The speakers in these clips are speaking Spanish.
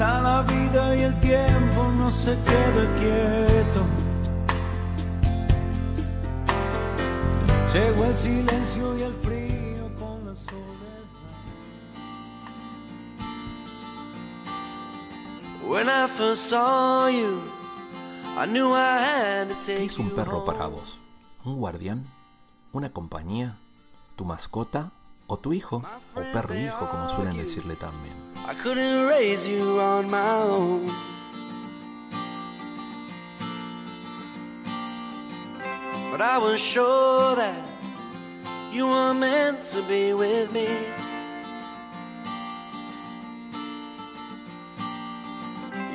Pasa la vida y el tiempo no se queda quieto. Llegó el silencio y el frío con la soledad. When I first saw you, I knew I had to take ¿Qué es un perro para vos? ¿Un guardián? ¿Una compañía? ¿Tu mascota? ¿O tu hijo? ¿O perro hijo, como suelen decirle también? I couldn't raise you on my own. But I was sure that you were meant to be with me.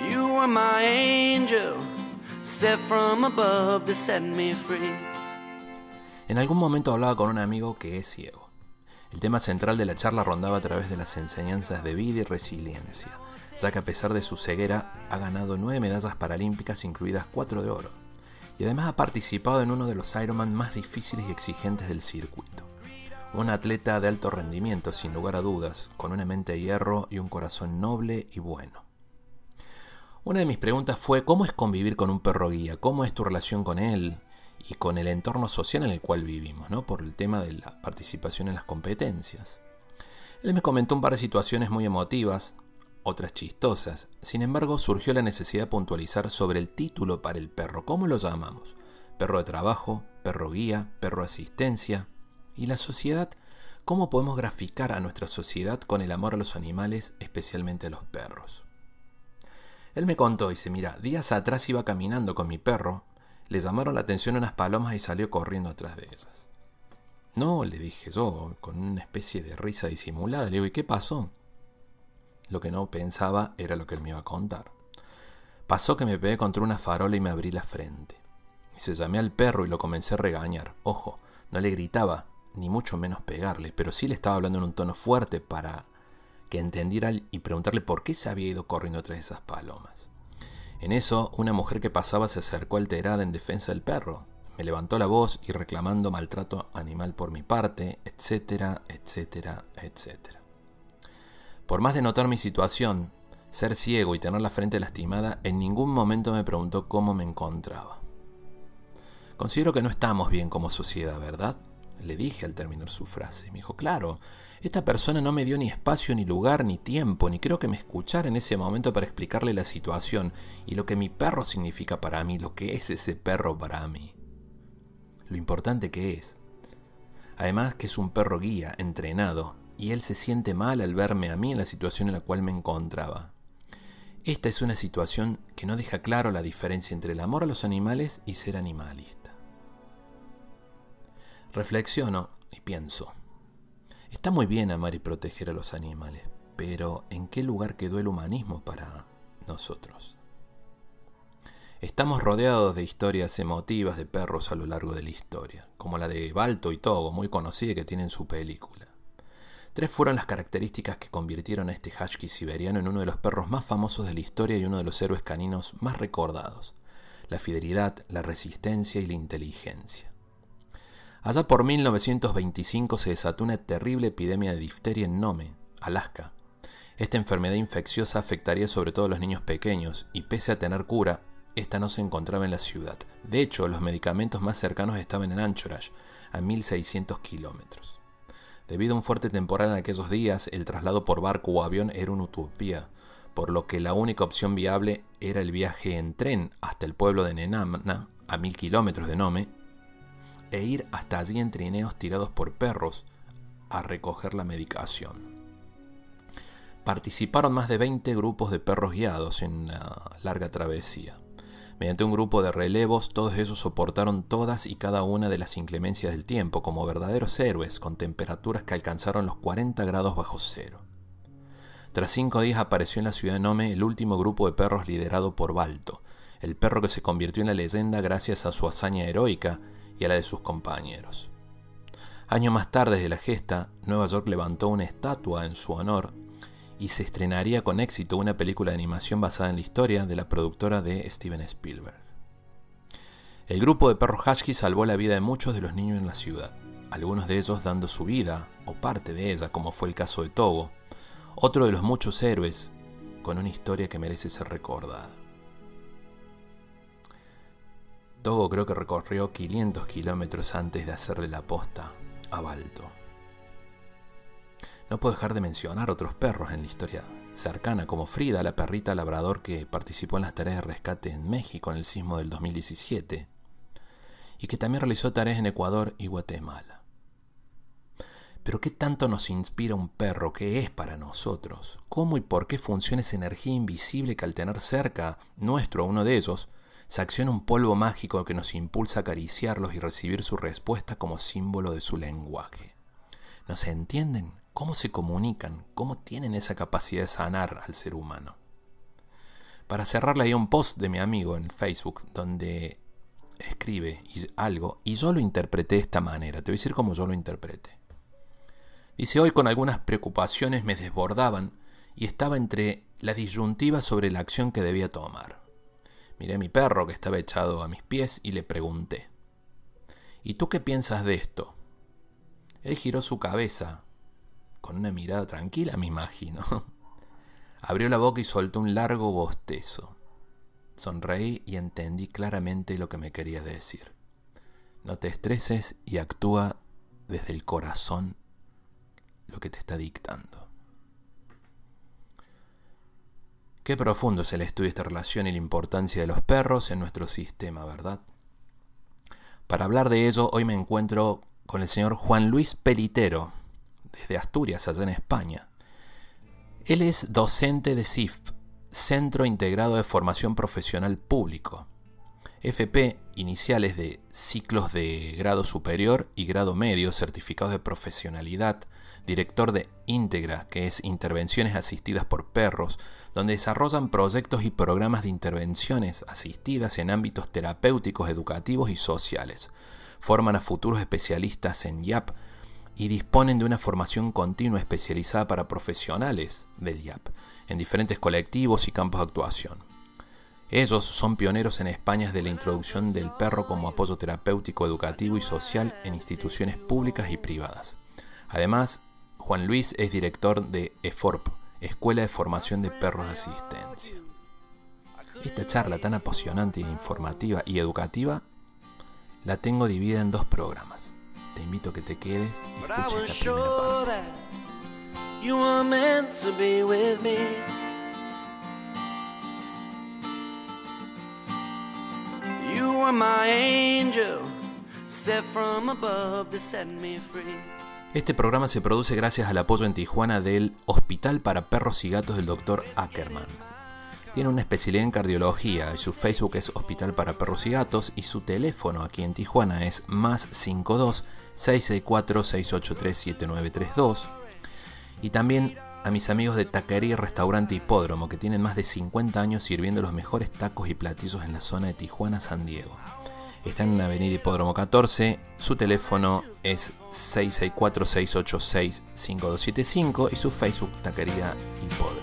You were my angel, set from above to set me free. En algún momento hablaba con un amigo que es ciego. El tema central de la charla rondaba a través de las enseñanzas de vida y resiliencia, ya que a pesar de su ceguera ha ganado nueve medallas paralímpicas, incluidas cuatro de oro, y además ha participado en uno de los Ironman más difíciles y exigentes del circuito. Un atleta de alto rendimiento, sin lugar a dudas, con una mente de hierro y un corazón noble y bueno. Una de mis preguntas fue cómo es convivir con un perro guía, cómo es tu relación con él y con el entorno social en el cual vivimos, ¿no? Por el tema de la participación en las competencias. Él me comentó un par de situaciones muy emotivas, otras chistosas. Sin embargo, surgió la necesidad de puntualizar sobre el título para el perro, ¿cómo lo llamamos? Perro de trabajo, perro guía, perro asistencia. ¿Y la sociedad? ¿Cómo podemos graficar a nuestra sociedad con el amor a los animales, especialmente a los perros? Él me contó, dice, mira, días atrás iba caminando con mi perro, le llamaron la atención unas palomas y salió corriendo atrás de ellas. No, le dije yo, con una especie de risa disimulada, le digo, ¿y qué pasó? Lo que no pensaba era lo que él me iba a contar. Pasó que me pegué contra una farola y me abrí la frente. Se llamé al perro y lo comencé a regañar. Ojo, no le gritaba, ni mucho menos pegarle, pero sí le estaba hablando en un tono fuerte para que entendiera y preguntarle por qué se había ido corriendo tras esas palomas. En eso, una mujer que pasaba se acercó alterada en defensa del perro. Me levantó la voz y reclamando maltrato animal por mi parte, etcétera, etcétera, etcétera. Por más de notar mi situación, ser ciego y tener la frente lastimada, en ningún momento me preguntó cómo me encontraba. Considero que no estamos bien como sociedad, ¿verdad? Le dije al terminar su frase. Me dijo, claro, esta persona no me dio ni espacio, ni lugar, ni tiempo, ni creo que me escuchara en ese momento para explicarle la situación y lo que mi perro significa para mí, lo que es ese perro para mí. Lo importante que es. Además que es un perro guía, entrenado, y él se siente mal al verme a mí en la situación en la cual me encontraba. Esta es una situación que no deja claro la diferencia entre el amor a los animales y ser animalista. Reflexiono y pienso, está muy bien amar y proteger a los animales, pero ¿en qué lugar quedó el humanismo para nosotros? Estamos rodeados de historias emotivas de perros a lo largo de la historia, como la de Balto y Togo, muy conocida que tienen su película. Tres fueron las características que convirtieron a este husky siberiano en uno de los perros más famosos de la historia y uno de los héroes caninos más recordados. La fidelidad, la resistencia y la inteligencia. Allá por 1925 se desató una terrible epidemia de difteria en Nome, Alaska. Esta enfermedad infecciosa afectaría sobre todo a los niños pequeños y pese a tener cura, esta no se encontraba en la ciudad. De hecho, los medicamentos más cercanos estaban en Anchorage, a 1600 kilómetros. Debido a un fuerte temporal en aquellos días, el traslado por barco o avión era una utopía, por lo que la única opción viable era el viaje en tren hasta el pueblo de Nenamna, a mil kilómetros de Nome, e ir hasta allí en trineos tirados por perros a recoger la medicación. Participaron más de 20 grupos de perros guiados en una larga travesía. Mediante un grupo de relevos, todos ellos soportaron todas y cada una de las inclemencias del tiempo como verdaderos héroes con temperaturas que alcanzaron los 40 grados bajo cero. Tras cinco días apareció en la ciudad de Nome el último grupo de perros liderado por Balto, el perro que se convirtió en la leyenda gracias a su hazaña heroica y a la de sus compañeros. Años más tarde de la gesta, Nueva York levantó una estatua en su honor y se estrenaría con éxito una película de animación basada en la historia de la productora de Steven Spielberg. El grupo de perros Husky salvó la vida de muchos de los niños en la ciudad, algunos de ellos dando su vida o parte de ella, como fue el caso de Togo, otro de los muchos héroes con una historia que merece ser recordada. Togo creo que recorrió 500 kilómetros antes de hacerle la posta a Balto. No puedo dejar de mencionar otros perros en la historia cercana, como Frida, la perrita labrador que participó en las tareas de rescate en México en el sismo del 2017, y que también realizó tareas en Ecuador y Guatemala. Pero ¿qué tanto nos inspira un perro que es para nosotros? ¿Cómo y por qué funciona esa energía invisible que al tener cerca nuestro a uno de ellos, se acciona un polvo mágico que nos impulsa a acariciarlos y recibir su respuesta como símbolo de su lenguaje. ¿Nos entienden? ¿Cómo se comunican? ¿Cómo tienen esa capacidad de sanar al ser humano? Para cerrarle ahí un post de mi amigo en Facebook donde escribe algo y yo lo interpreté de esta manera. Te voy a decir cómo yo lo interpreté. Dice, hoy con algunas preocupaciones me desbordaban y estaba entre la disyuntiva sobre la acción que debía tomar. Miré a mi perro que estaba echado a mis pies y le pregunté, ¿Y tú qué piensas de esto? Él giró su cabeza, con una mirada tranquila, me imagino. Abrió la boca y soltó un largo bostezo. Sonreí y entendí claramente lo que me quería decir. No te estreses y actúa desde el corazón lo que te está dictando. Qué profundo es el estudio de esta relación y la importancia de los perros en nuestro sistema, ¿verdad? Para hablar de ello, hoy me encuentro con el señor Juan Luis Pelitero, desde Asturias, allá en España. Él es docente de CIF, Centro Integrado de Formación Profesional Público. FP, iniciales de ciclos de grado superior y grado medio, certificados de profesionalidad, director de Íntegra, que es Intervenciones Asistidas por Perros, donde desarrollan proyectos y programas de intervenciones asistidas en ámbitos terapéuticos, educativos y sociales. Forman a futuros especialistas en YAP y disponen de una formación continua especializada para profesionales del YAP, en diferentes colectivos y campos de actuación. Ellos son pioneros en España de la introducción del perro como apoyo terapéutico, educativo y social en instituciones públicas y privadas. Además, Juan Luis es director de EFORP, Escuela de Formación de Perros de Asistencia. Esta charla tan apasionante, informativa y educativa la tengo dividida en dos programas. Te invito a que te quedes y escuches la primera parte. Este programa se produce gracias al apoyo en Tijuana del Hospital para Perros y Gatos del Dr. Ackerman. Tiene una especialidad en cardiología y su Facebook es Hospital para Perros y Gatos y su teléfono aquí en Tijuana es más 52 664 683 7932. Y también a mis amigos de Taquería Restaurante Hipódromo, que tienen más de 50 años sirviendo los mejores tacos y platillos en la zona de Tijuana, San Diego. Están en la avenida Hipódromo 14, su teléfono es 664-686-5275 y su Facebook Taquería Hipódromo.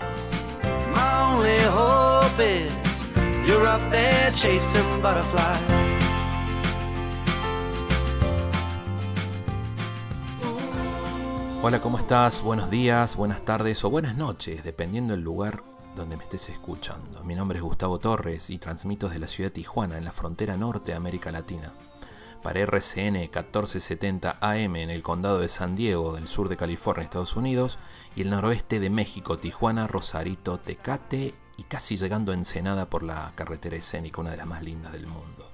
Hola, ¿cómo estás? Buenos días, buenas tardes o buenas noches, dependiendo del lugar donde me estés escuchando. Mi nombre es Gustavo Torres y transmito desde la ciudad de Tijuana, en la frontera norte de América Latina. Para RCN 1470 AM en el condado de San Diego, del sur de California, Estados Unidos, y el noroeste de México, Tijuana, Rosarito, Tecate y casi llegando a Ensenada por la carretera escénica, una de las más lindas del mundo.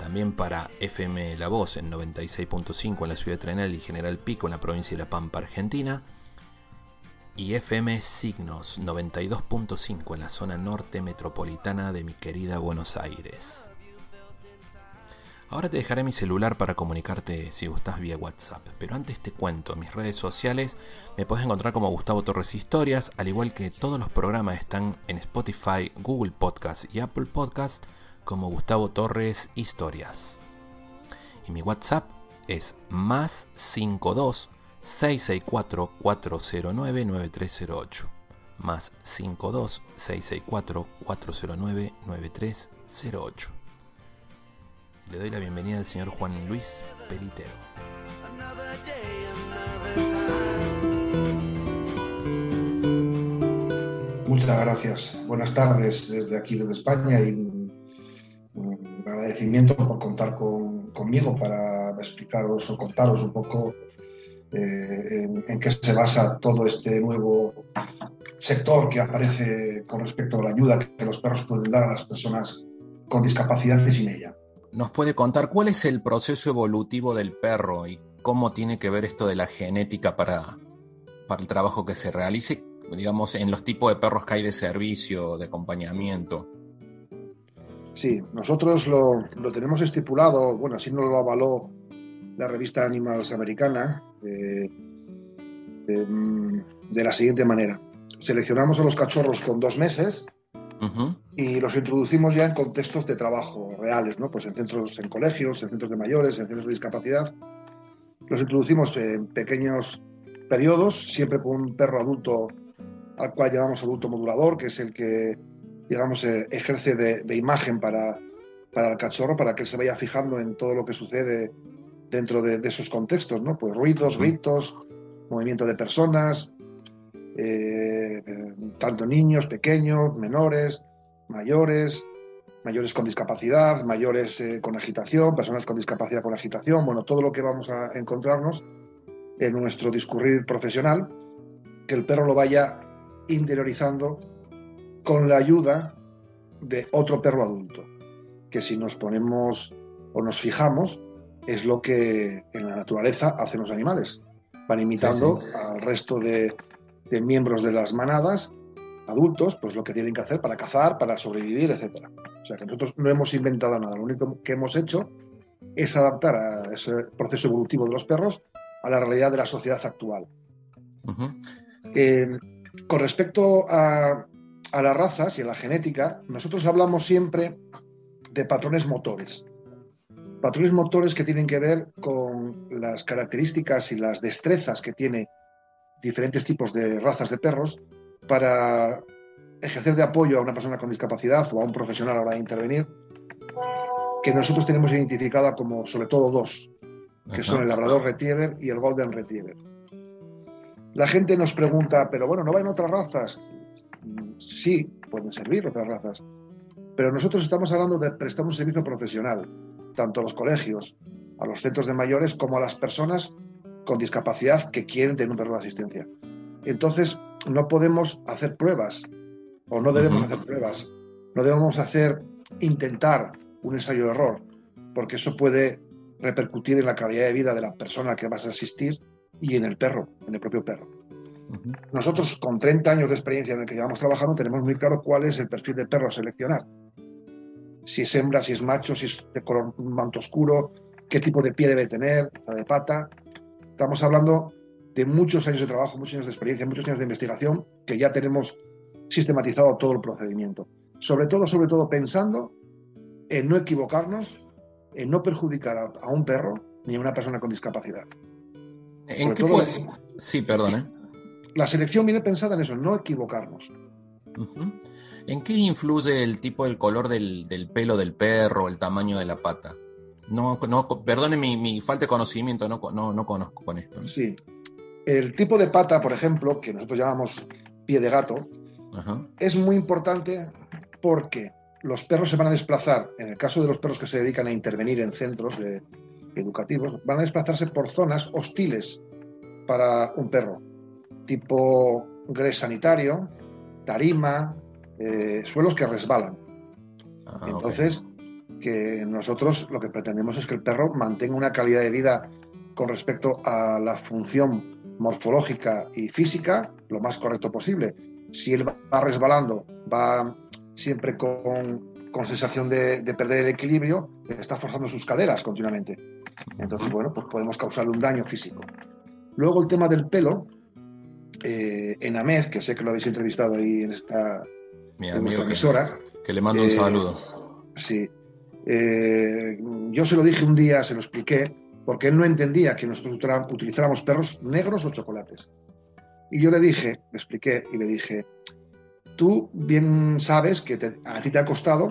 También para FM La Voz en 96.5 en la ciudad de Trenel y General Pico en la provincia de La Pampa, Argentina. Y FM Signos 92.5 en la zona norte metropolitana de mi querida Buenos Aires. Ahora te dejaré mi celular para comunicarte si gustas vía WhatsApp, pero antes te cuento, mis redes sociales me puedes encontrar como Gustavo Torres Historias, al igual que todos los programas están en Spotify, Google Podcast y Apple Podcast como Gustavo Torres Historias. Y mi WhatsApp es más 52 664 409 9308. Más 52 664 409 9308. Le doy la bienvenida al señor Juan Luis Pelitero. Muchas gracias. Buenas tardes desde aquí, desde España, y agradecimiento por contar conmigo para explicaros o contaros un poco eh, en, qué se basa todo este nuevo sector que aparece con respecto a la ayuda que los perros pueden dar a las personas con discapacidad y sin ella. ¿Nos puede contar cuál es el proceso evolutivo del perro y cómo tiene que ver esto de la genética para, para el trabajo que se realice, digamos, en los tipos de perros que hay de servicio, de acompañamiento? Sí, nosotros lo, lo tenemos estipulado, bueno, así nos lo avaló la revista Animals Americana, eh, de la siguiente manera. Seleccionamos a los cachorros con dos meses y los introducimos ya en contextos de trabajo reales, ¿no? Pues en centros, en colegios, en centros de mayores, en centros de discapacidad. Los introducimos en pequeños periodos, siempre con un perro adulto al cual llamamos adulto modulador, que es el que, digamos, eh, ejerce de, imagen para, para el cachorro, para que se vaya fijando en todo lo que sucede dentro de, esos contextos, ¿no? Pues ruidos, gritos, movimiento de personas, eh, tanto niños, pequeños, menores, mayores, mayores con discapacidad, mayores eh, con agitación, personas con discapacidad con agitación, bueno, todo lo que vamos a encontrarnos en nuestro discurrir profesional, que el perro lo vaya interiorizando con la ayuda de otro perro adulto, que si nos ponemos o nos fijamos, es lo que en la naturaleza hacen los animales. Van imitando al resto de, miembros de las manadas, adultos, pues lo que tienen que hacer para cazar, para sobrevivir, etc. O sea que nosotros no hemos inventado nada, lo único que hemos hecho es adaptar a ese proceso evolutivo de los perros a la realidad de la sociedad actual. Eh, con respecto a, a las razas y a la genética, nosotros hablamos siempre de patrones motores patrones motores que tienen que ver con las características y las destrezas que tiene diferentes tipos de razas de perros para ejercer de apoyo a una persona con discapacidad o a un profesional a la hora de intervenir, que nosotros tenemos identificada como sobre todo dos, que son el Labrador Retriever y el Golden Retriever. La gente nos pregunta, pero bueno, ¿no van otras razas? Sí, pueden servir otras razas, pero nosotros estamos hablando de prestar un servicio profesional tanto a los colegios, a los centros de mayores, como a las personas con discapacidad que quieren tener un perro de asistencia. Entonces, no podemos hacer pruebas, o no debemos hacer pruebas, no debemos hacer, intentar un ensayo de error, porque eso puede repercutir en la calidad de vida de la persona que vas a asistir y en el perro, en el propio perro. Nosotros, con 30 años de experiencia en el que llevamos trabajando, tenemos muy claro cuál es el perfil de perro a seleccionar si es hembra, si es macho, si es de color manto oscuro, qué tipo de pie debe tener, la de pata. Estamos hablando de muchos años de trabajo, muchos años de experiencia, muchos años de investigación, que ya tenemos sistematizado todo el procedimiento. Sobre todo, sobre todo pensando en no equivocarnos, en no perjudicar a, un perro ni a una persona con discapacidad. ¿En qué puede... Sí, perdón. ¿eh? La selección viene pensada en eso, no equivocarnos. ¿En qué influye el tipo del color del, pelo del perro, el tamaño de la pata? No, no, perdone mi, falta de conocimiento, no, no, conozco con esto. Sí. El tipo de pata, por ejemplo, que nosotros llamamos pie de gato, es muy importante porque los perros se van a desplazar, en el caso de los perros que se dedican a intervenir en centros educativos, van a desplazarse por zonas hostiles para un perro, tipo gres sanitario, tarima, eh, suelos que resbalan. Ah, Entonces, que nosotros lo que pretendemos es que el perro mantenga una calidad de vida con respecto a la función morfológica y física lo más correcto posible. Si él va resbalando, va siempre con, sensación de, perder el equilibrio, está forzando sus caderas continuamente. Entonces, bueno, pues podemos causarle un daño físico. Luego el tema del pelo, eh, en AMED, que sé que lo habéis entrevistado ahí en esta mi amigo emisora. Que, le mando un eh, saludo. Sí. Eh, yo se lo dije un día, se lo expliqué, porque él no entendía que nosotros utilizáramos perros negros o chocolates. Y yo le dije, le expliqué y le dije, tú bien sabes que a ti te ha costado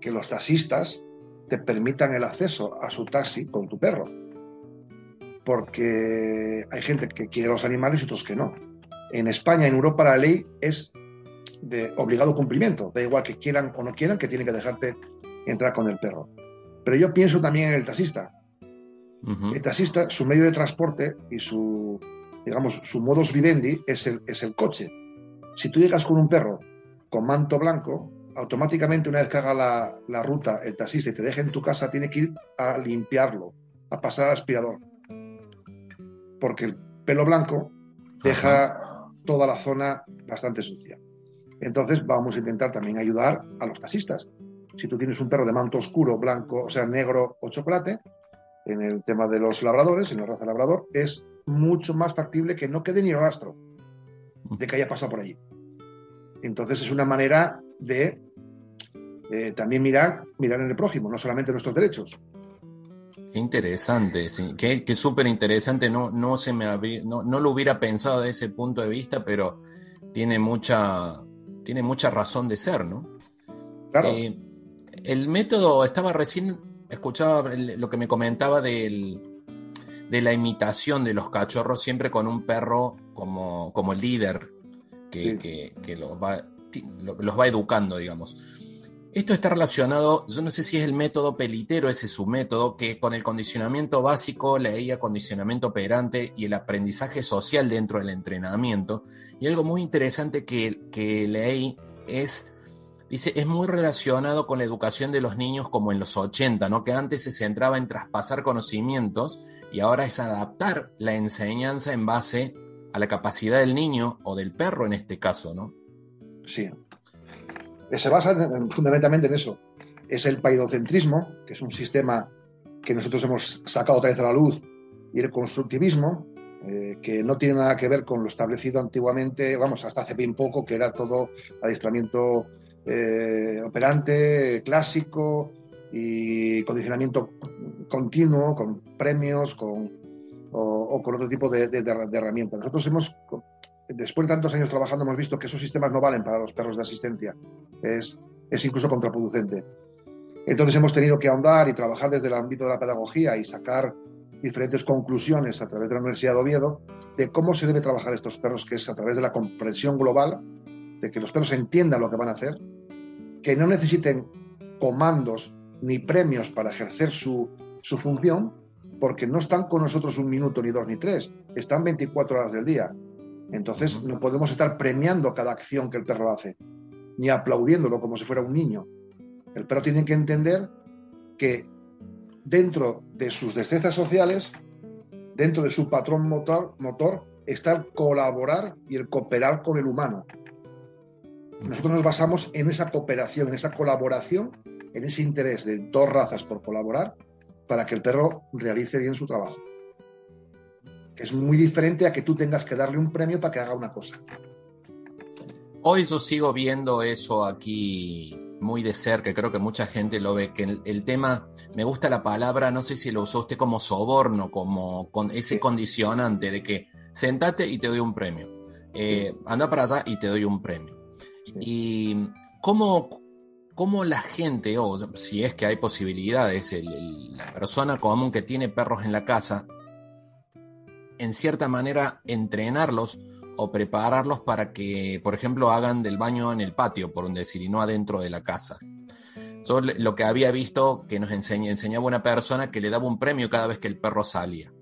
que los taxistas te permitan el acceso a su taxi con tu perro. Porque hay gente que quiere los animales y otros que no. En España, en Europa, la ley es de obligado cumplimiento. Da igual que quieran o no quieran, que tienen que dejarte entrar con el perro. Pero yo pienso también en el taxista. El taxista, su medio de transporte y su, digamos, su modus vivendi es el, es el coche. Si tú llegas con un perro con manto blanco, automáticamente una vez que haga la, la, ruta el taxista y te deje en tu casa, tiene que ir a limpiarlo, a pasar al aspirador. Porque el pelo blanco deja toda la zona bastante sucia. Entonces vamos a intentar también ayudar a los taxistas. Si tú tienes un perro de manto oscuro, blanco, o sea, negro o chocolate, en el tema de los labradores, en la raza labrador, es mucho más factible que no quede ni rastro de que haya pasado por allí. Entonces es una manera de eh, también mirar, mirar en el prójimo, no solamente nuestros derechos. Qué interesante, sí, qué, súper interesante, no, no, se me no, no, lo hubiera pensado de ese punto de vista, pero tiene mucha, tiene mucha razón de ser, ¿no? Claro. Eh, el método, estaba recién, escuchaba lo que me comentaba del, de la imitación de los cachorros, siempre con un perro como, como líder, que, que, los, va, los va educando, digamos. Esto está relacionado, yo no sé si es el método pelitero, ese es su método, que con el condicionamiento básico, la condicionamiento operante y el aprendizaje social dentro del entrenamiento. Y algo muy interesante que, que leí es, dice, es muy relacionado con la educación de los niños como en los 80, ¿no? que antes se centraba en traspasar conocimientos y ahora es adaptar la enseñanza en base a la capacidad del niño o del perro en este caso, ¿no? Sí, se basa fundamentalmente en eso. Es el paidocentrismo, que es un sistema que nosotros hemos sacado otra vez a la luz, y el constructivismo, eh, que no tiene nada que ver con lo establecido antiguamente, vamos, hasta hace bien poco, que era todo adiestramiento eh, operante, clásico y condicionamiento continuo, con premios, con, o, con otro tipo de, de herramientas. Nosotros hemos después de tantos años trabajando hemos visto que esos sistemas no valen para los perros de asistencia. Es, es incluso contraproducente. Entonces hemos tenido que ahondar y trabajar desde el ámbito de la pedagogía y sacar diferentes conclusiones a través de la Universidad de Oviedo de cómo se debe trabajar estos perros, que es a través de la comprensión global, de que los perros entiendan lo que van a hacer, que no necesiten comandos ni premios para ejercer su, su función, porque no están con nosotros un minuto, ni dos, ni tres, están 24 horas del día. Entonces no podemos estar premiando cada acción que el perro hace, ni aplaudiéndolo como si fuera un niño. El perro tiene que entender que dentro de sus destrezas sociales, dentro de su patrón motor, motor está el colaborar y el cooperar con el humano. Nosotros nos basamos en esa cooperación, en esa colaboración, en ese interés de dos razas por colaborar para que el perro realice bien su trabajo que es muy diferente a que tú tengas que darle un premio para que haga una cosa. Hoy yo sigo viendo eso aquí muy de cerca, creo que mucha gente lo ve, que el, tema, me gusta la palabra, no sé si lo usó usted como soborno, como con ese condicionante de que sentate y te doy un premio, eh, anda para allá y te doy un premio. Y cómo, cómo la gente, o si es que hay posibilidades, la persona común que tiene perros en la casa, en cierta manera entrenarlos o prepararlos para que, por ejemplo, hagan del baño en el patio, por decir, y no adentro de la casa. Yo lo que había visto que nos enseñaba una persona que le daba un premio cada vez que el perro salía.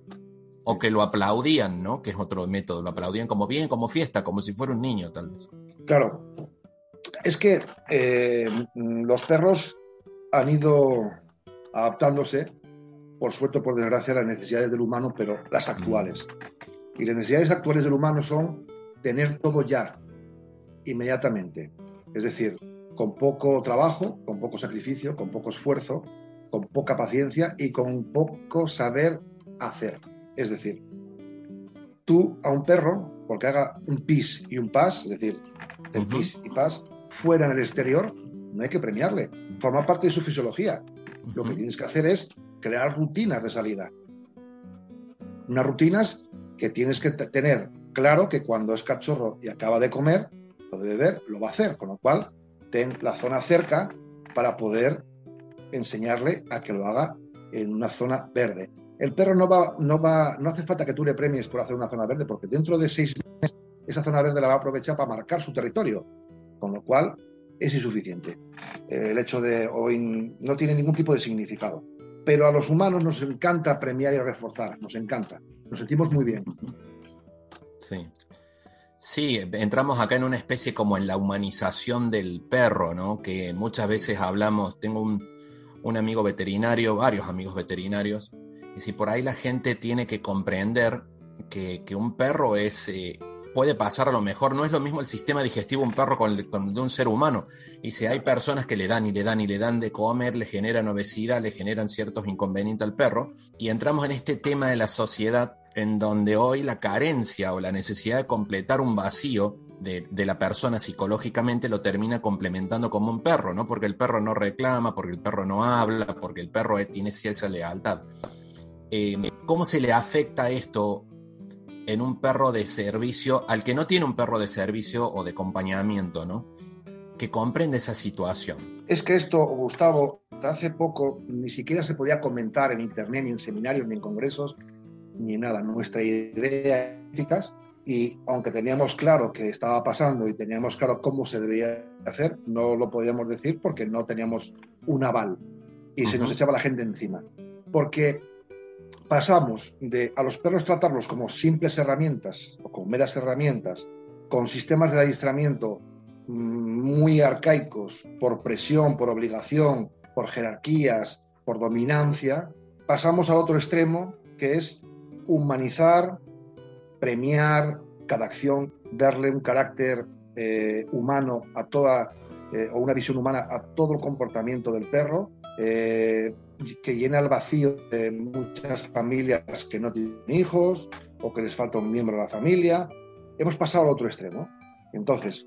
O que lo aplaudían, ¿no? Que es otro método. Lo aplaudían como bien, como fiesta, como si fuera un niño, tal vez. Claro. Es que eh, los perros han ido adaptándose por suerte o por desgracia, las necesidades del humano, pero las actuales. Y las necesidades actuales del humano son tener todo ya, inmediatamente. Es decir, con poco trabajo, con poco sacrificio, con poco esfuerzo, con poca paciencia y con poco saber hacer. Es decir, tú a un perro, porque haga un pis y un pas, es decir, el pis y pas, fuera en el exterior, no hay que premiarle. Forma parte de su fisiología. Lo que tienes que hacer es crear rutinas de salida. Unas rutinas que tienes que tener claro que cuando es cachorro y acaba de comer, lo de beber, lo va a hacer, con lo cual ten la zona cerca para poder enseñarle a que lo haga en una zona verde. El perro no va, no va, no hace falta que tú le premies por hacer una zona verde, porque dentro de seis meses esa zona verde la va a aprovechar para marcar su territorio, con lo cual es insuficiente. el hecho de hoy no tiene ningún tipo de significado. Pero a los humanos nos encanta premiar y reforzar, nos encanta, nos sentimos muy bien. Sí. Sí, entramos acá en una especie como en la humanización del perro, ¿no? Que muchas veces hablamos, tengo un, amigo veterinario, varios amigos veterinarios, y si por ahí la gente tiene que comprender que, un perro es, eh, puede pasar a lo mejor, no es lo mismo el sistema digestivo un perro con el, de un ser humano, y si hay personas que le dan y le dan y le dan de comer, le generan obesidad, le generan ciertos inconvenientes al perro, y entramos en este tema de la sociedad en donde hoy la carencia o la necesidad de completar un vacío de, la persona psicológicamente lo termina complementando como un perro, ¿no? Porque el perro no reclama, porque el perro no habla, porque el perro tiene cierta lealtad. Eh, ¿Cómo se le afecta esto en un perro de servicio al que no tiene un perro de servicio o de acompañamiento, ¿no? Que comprende esa situación. Es que esto, Gustavo, hace poco ni siquiera se podía comentar en internet, ni en seminarios, ni en congresos, ni nada. Nuestra idea éticas y aunque teníamos claro que estaba pasando y teníamos claro cómo se debía hacer, no lo podíamos decir porque no teníamos un aval y se nos echaba la gente encima. Porque pasamos de a los perros tratarlos como simples herramientas o como meras herramientas, con sistemas de adiestramiento mm, muy arcaicos, por presión, por obligación, por jerarquías, por dominancia, pasamos al otro extremo, que es humanizar, premiar cada acción, darle un carácter eh, humano a toda, eh, o una visión humana a todo el comportamiento del perro, eh, que llena el vacío de muchas familias que no tienen hijos o que les falta un miembro de la familia. Hemos pasado al otro extremo. Entonces,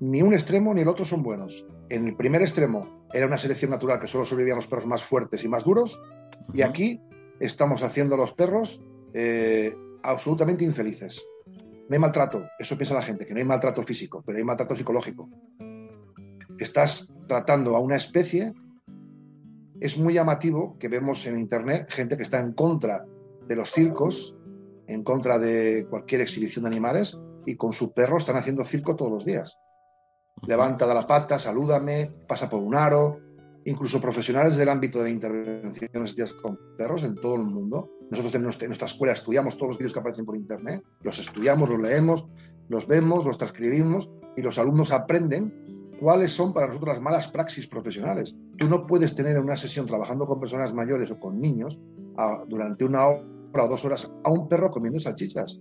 ni un extremo ni el otro son buenos. En el primer extremo era una selección natural que solo sobrevivían los perros más fuertes y más duros, y aquí estamos haciendo a los perros eh, absolutamente infelices. No hay maltrato, eso piensa la gente, que no hay maltrato físico, pero hay maltrato psicológico. Estás tratando a una especie, es muy llamativo que vemos en Internet gente que está en contra de los circos, en contra de cualquier exhibición de animales, y con su perro están haciendo circo todos los días. Levanta de la pata, salúdame, pasa por un aro, incluso profesionales del ámbito de la intervención con perros en todo el mundo. Nosotros en nuestra escuela estudiamos todos los vídeos que aparecen por internet, los estudiamos, los leemos, los vemos, los transcribimos y los alumnos aprenden cuáles son para nosotros las malas praxis profesionales. Tú no puedes tener en una sesión trabajando con personas mayores o con niños durante una hora o dos horas a un perro comiendo salchichas.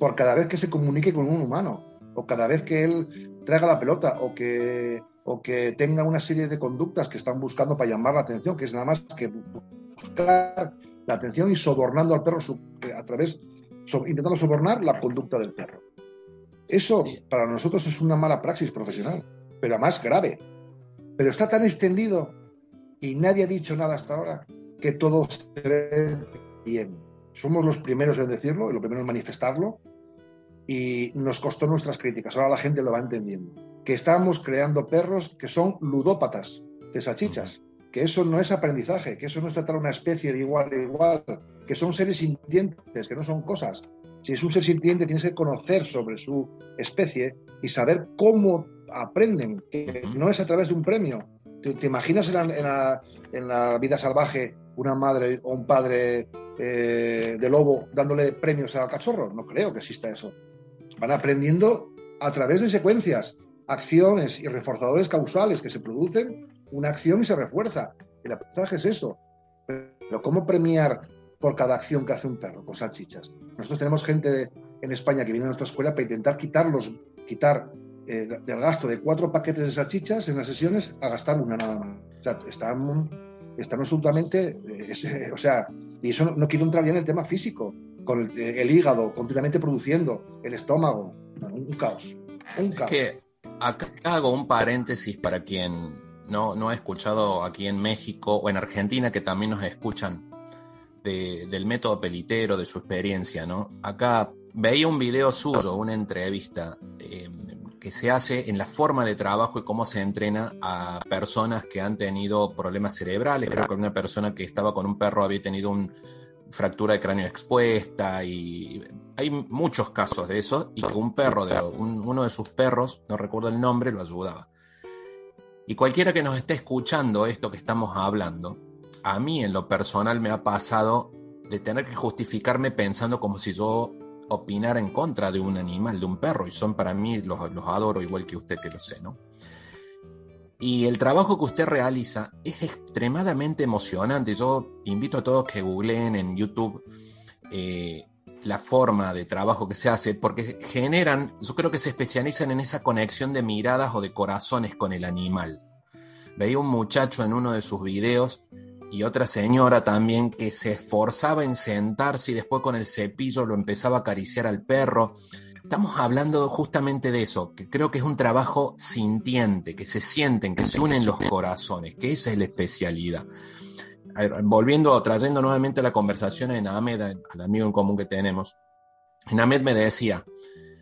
Por cada vez que se comunique con un humano, o cada vez que él traiga la pelota, o que, o que tenga una serie de conductas que están buscando para llamar la atención, que es nada más que buscar la atención y sobornando al perro a través, intentando sobornar la conducta del perro. Eso para nosotros es una mala praxis profesional, pero más grave. Pero está tan extendido y nadie ha dicho nada hasta ahora que todo se ve bien. Somos los primeros en decirlo y lo primero en manifestarlo y nos costó nuestras críticas. Ahora la gente lo va entendiendo. Que estamos creando perros que son ludópatas, de salchichas que eso no es aprendizaje, que eso no es tratar una especie de igual a igual, que son seres sintientes, que no son cosas. Si es un ser sintiente, tienes que conocer sobre su especie y saber cómo aprenden, que no es a través de un premio. ¿Te, imaginas en la, vida salvaje una madre o un padre eh, de lobo dándole premios al cachorro? No creo que exista eso. Van aprendiendo a través de secuencias, acciones y reforzadores causales que se producen una acción y se refuerza. El aprendizaje es eso. Pero ¿cómo premiar por cada acción que hace un perro? Con salchichas. Nosotros tenemos gente en España que viene a nuestra escuela para intentar quitarlos, quitar eh, del gasto de cuatro paquetes de salchichas en las sesiones a gastar una nada más. O sea, están, están absolutamente. Eh, o sea, y eso no, quiero entrar ya en el tema físico, con el, hígado continuamente produciendo, el estómago. un caos. Un caos. que acá hago un paréntesis para quien no, no he escuchado aquí en México o en Argentina que también nos escuchan del método pelitero, de su experiencia, ¿no? Acá veía un video suyo, una entrevista eh, que se hace en la forma de trabajo y cómo se entrena a personas que han tenido problemas cerebrales. Creo que una persona que estaba con un perro había tenido un, fractura de cráneo expuesta y hay muchos casos de eso y que un perro, de, uno de sus perros, no recuerdo el nombre, lo ayudaba. Y cualquiera que nos esté escuchando esto que estamos hablando, a mí en lo personal me ha pasado de tener que justificarme pensando como si yo opinara en contra de un animal, de un perro, y son para mí, los, los adoro igual que usted que lo sé, ¿no? Y el trabajo que usted realiza es extremadamente emocionante. Yo invito a todos que googleen en YouTube eh, la forma de trabajo que se hace, porque generan, yo creo que se especializan en esa conexión de miradas o de corazones con el animal. Veía un muchacho en uno de sus videos y otra señora también que se esforzaba en sentarse y después con el cepillo lo empezaba a acariciar al perro. Estamos hablando justamente de eso, que creo que es un trabajo sintiente, que se sienten, que se unen los corazones, que esa es la especialidad. Volviendo, trayendo nuevamente la conversación en Ahmed, al amigo en común que tenemos, en Ahmed me decía,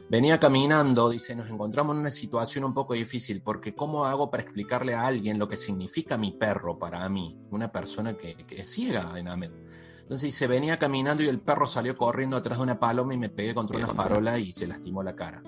venía caminando, dice, nos encontramos en una situación un poco difícil, porque ¿cómo hago para explicarle a alguien lo que significa mi perro para mí? Una persona que, que es ciega en Ahmed. Entonces se venía caminando y el perro salió corriendo atrás de una paloma y me pegué contra una farola y se lastimó la cara.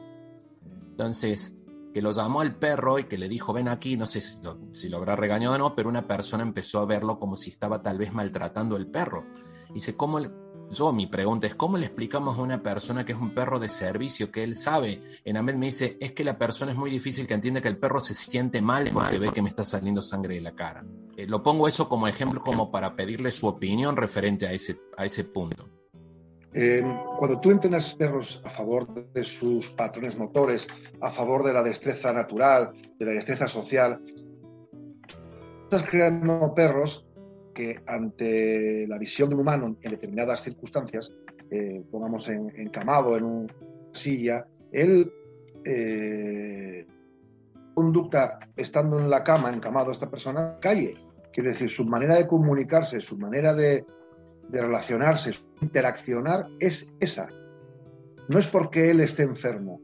Entonces, que lo llamó al perro y que le dijo, ven aquí, no sé si lo, si lo habrá regañado o no, pero una persona empezó a verlo como si estaba tal vez maltratando al perro. Dice, ¿cómo, yo, mi pregunta es, ¿cómo le explicamos a una persona que es un perro de servicio, que él sabe? En Ahmed me dice, es que la persona es muy difícil que entienda que el perro se siente mal porque ve que me está saliendo sangre de la cara. Eh, lo pongo eso como ejemplo, como para pedirle su opinión referente a ese, a ese punto. Eh, cuando tú entrenas perros a favor de sus patrones motores, a favor de la destreza natural, de la destreza social, estás creando perros que ante la visión de un humano en determinadas circunstancias, eh, pongamos en, encamado en una silla, él eh, conducta estando en la cama, encamado esta persona, calle. Quiere decir, su manera de comunicarse, su manera de, de relacionarse, su interaccionar es esa. No es porque él esté enfermo,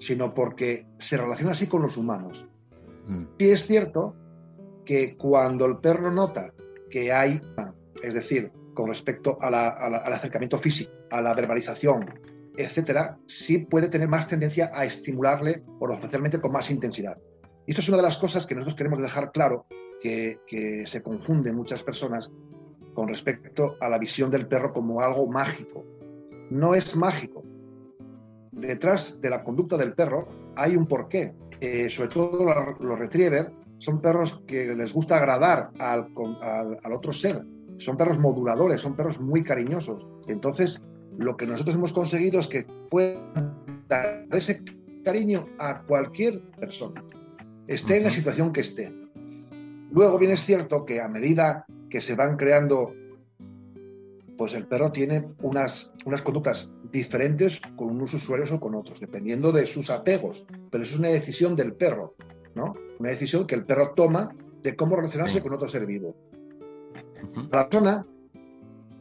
sino porque se relaciona así con los humanos. Mm. Sí es cierto que cuando el perro nota que hay, es decir, con respecto al acercamiento físico, a la verbalización, etcétera, sí puede tener más tendencia a estimularle especialmente con más intensidad. Y esto es una de las cosas que nosotros queremos dejar claro que, que se confunde muchas personas con respecto a la visión del perro como algo mágico. No es mágico. Detrás de la conducta del perro hay un porqué. Eh, sobre todo los retriever son perros que les gusta agradar al, otro ser, son perros moduladores, son perros muy cariñosos. Entonces, lo que nosotros hemos conseguido es que puedan dar ese cariño a cualquier persona, esté en la situación que esté. Luego bien es cierto que a medida que se van creando, pues el perro tiene unas, unas conductas diferentes con unos usuarios o con otros, dependiendo de sus apegos, pero eso es una decisión del perro. Una decisión que el perro toma de cómo relacionarse con otro ser vivo. para, la persona,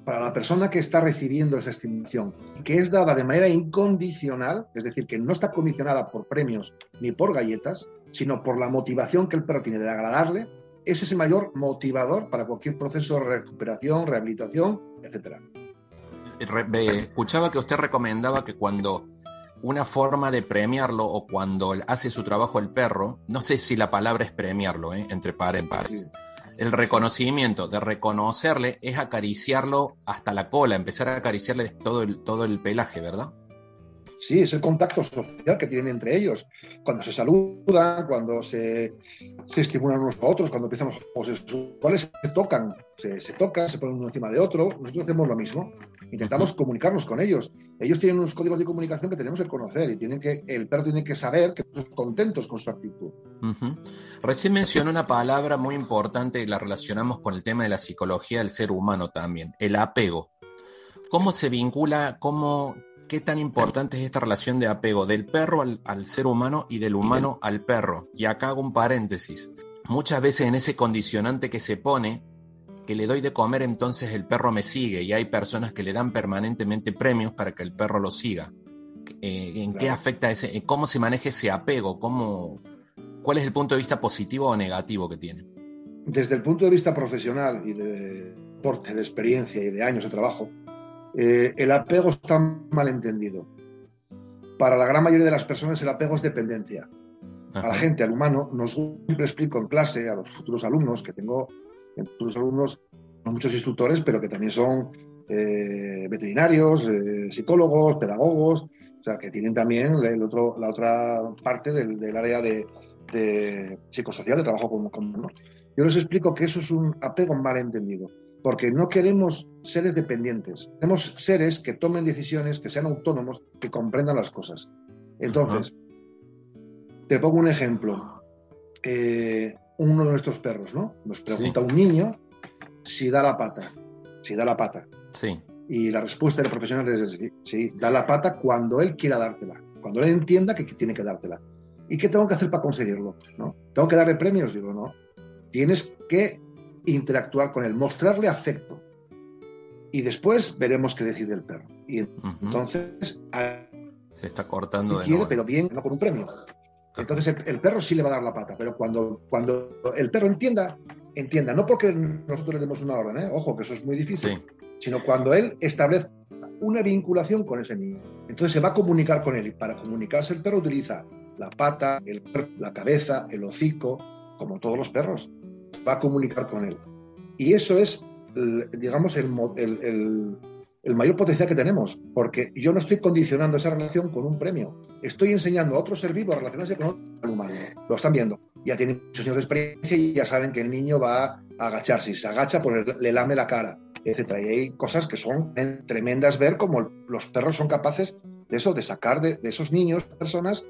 para la persona que está recibiendo esa estimulación, que es dada de manera incondicional, es decir, que no está condicionada por premios ni por galletas, sino por la motivación que el perro tiene de agradarle, ese es el mayor motivador para cualquier proceso de recuperación, rehabilitación, etc. Escuchaba que usted recomendaba que cuando una forma de premiarlo o cuando hace su trabajo el perro, no sé si la palabra es premiarlo, ¿eh? entre paréntesis. El reconocimiento, de reconocerle, es acariciarlo hasta la cola, empezar a acariciarle todo el, todo el pelaje, ¿verdad? Sí, es el contacto social que tienen entre ellos. Cuando se saludan, cuando se, se estimulan unos a otros, cuando empiezan los homosexuales, se tocan, se, se tocan, se ponen uno encima de otro. Nosotros hacemos lo mismo. Intentamos comunicarnos con ellos. Ellos tienen unos códigos de comunicación que tenemos que conocer y tienen que, el perro tiene que saber que estamos contentos con su actitud. Recién mencionó una palabra muy importante y la relacionamos con el tema de la psicología del ser humano también, el apego. ¿Cómo se vincula, cómo, qué tan importante es esta relación de apego del perro al, al ser humano y del humano al perro? Y acá hago un paréntesis. Muchas veces en ese condicionante que se pone, que le doy de comer, entonces el perro me sigue y hay personas que le dan permanentemente premios para que el perro lo siga. Eh, ¿En qué afecta ese, cómo se maneja ese apego? ¿Cómo, ¿Cuál es el punto de vista positivo o negativo que tiene? Desde el punto de vista profesional y de deporte, de experiencia y de años de trabajo, eh, el apego está mal entendido. Para la gran mayoría de las personas el apego es dependencia. A la gente, al humano, nos siempre explico en clase a los futuros alumnos, que tengo futuros alumnos, muchos instructores, pero que también son eh, veterinarios, eh, psicólogos, pedagogos, o sea, que tienen también el otro, la otra parte del, área de, psicosocial, de trabajo con, con Yo les explico que eso es un apego mal entendido porque no queremos seres dependientes, queremos seres que tomen decisiones, que sean autónomos, que comprendan las cosas. Entonces, te pongo un ejemplo. Eh, uno de nuestros perros, ¿no? Nos pregunta un niño si da la pata. Si da la pata. Sí. Y la respuesta del profesional es sí, da la pata cuando él quiera dártela, cuando él entienda que tiene que dártela. ¿Y qué tengo que hacer para conseguirlo? ¿No? ¿Tengo que darle premios? Digo, no. Tienes que interactuar con él, mostrarle afecto. Y después veremos qué decide el perro. Y entonces... Se está cortando de quiere, pero bien, no con un premio. Entonces el, perro sí le va a dar la pata, pero cuando, cuando el perro entienda, entienda, no porque nosotros le demos una orden, ¿eh? ojo, que eso es muy difícil, sino cuando él establezca una vinculación con ese niño. Entonces se va a comunicar con él y para comunicarse el perro utiliza la pata, el, la cabeza, el hocico, como todos los perros va a comunicar con él. Y eso es, digamos, el, el, mayor potencial que tenemos, porque yo no estoy condicionando esa relación con un premio. Estoy enseñando a otro ser vivo a relacionarse con otro humano. Lo están viendo. Ya tienen muchos años de experiencia y ya saben que el niño va a agacharse. Si se agacha, pues le lame la cara, etcétera. Y hay cosas que son tremendas ver como los perros son capaces de eso, de sacar de, esos niños, personas,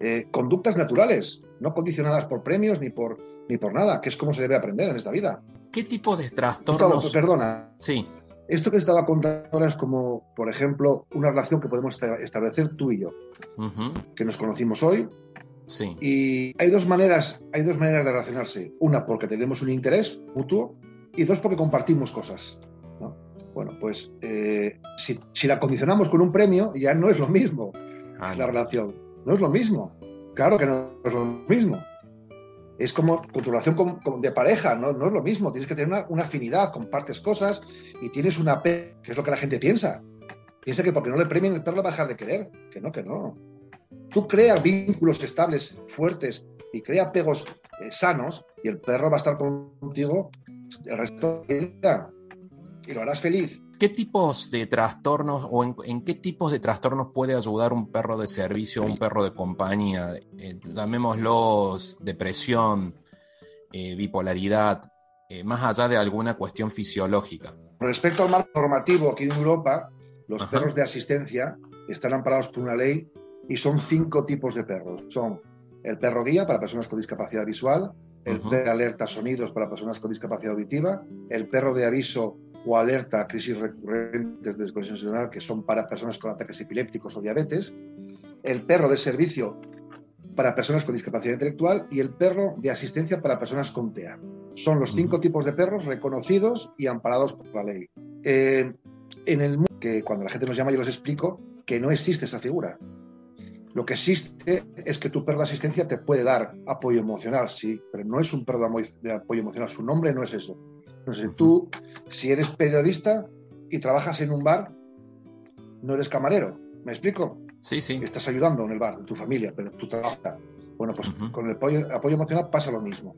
eh, conductas naturales, no condicionadas por premios ni por ni por nada, que es como se debe aprender en esta vida. ¿Qué tipo de trastornos? perdona. Sí. Esto que estaba contando ahora es como, por ejemplo, una relación que podemos establecer tú y yo, que nos conocimos hoy. Sí. Y hay dos maneras, hay dos maneras de relacionarse. Una porque tenemos un interés mutuo y dos porque compartimos cosas. Bueno, pues eh, si, la condicionamos con un premio, ya no es lo mismo ah, la relación. No es lo mismo. Claro que no es lo mismo es como con tu relación de pareja, ¿no? no es lo mismo, tienes que tener una, afinidad, compartes cosas y tienes una P, que es lo que la gente piensa. Piensa que porque no le premien el perro va a dejar de querer, que no, que no. Tú creas vínculos estables, fuertes y crea apegos eh, sanos y el perro va a estar contigo el resto de la vida y lo harás feliz. ¿Qué tipos de trastornos o en, qué tipos de trastornos puede ayudar un perro de servicio o un perro de compañía? Eh, llamémoslos depresión, eh, bipolaridad, eh, más allá de alguna cuestión fisiológica. Respecto al marco normativo aquí en Europa, los perros de asistencia están amparados por una ley y son cinco tipos de perros. Son el perro guía para personas con discapacidad visual, el perro de alerta sonidos para personas con discapacidad auditiva, el perro de aviso o alerta a crisis recurrentes de desconexión que son para personas con ataques epilépticos o diabetes, el perro de servicio para personas con discapacidad intelectual y el perro de asistencia para personas con TEA. Son los cinco tipos de perros reconocidos y amparados por la ley. Eh, en el mundo, que cuando la gente nos llama yo les explico que no existe esa figura. Lo que existe es que tu perro de asistencia te puede dar apoyo emocional, sí, pero no es un perro de apoyo emocional, su nombre no es eso. No sé, tú, si eres periodista y trabajas en un bar, no eres camarero. ¿Me explico? Sí, sí. Estás ayudando en el bar, de tu familia, pero tú trabajas. Bueno, pues con el apoyo, apoyo, emocional pasa lo mismo.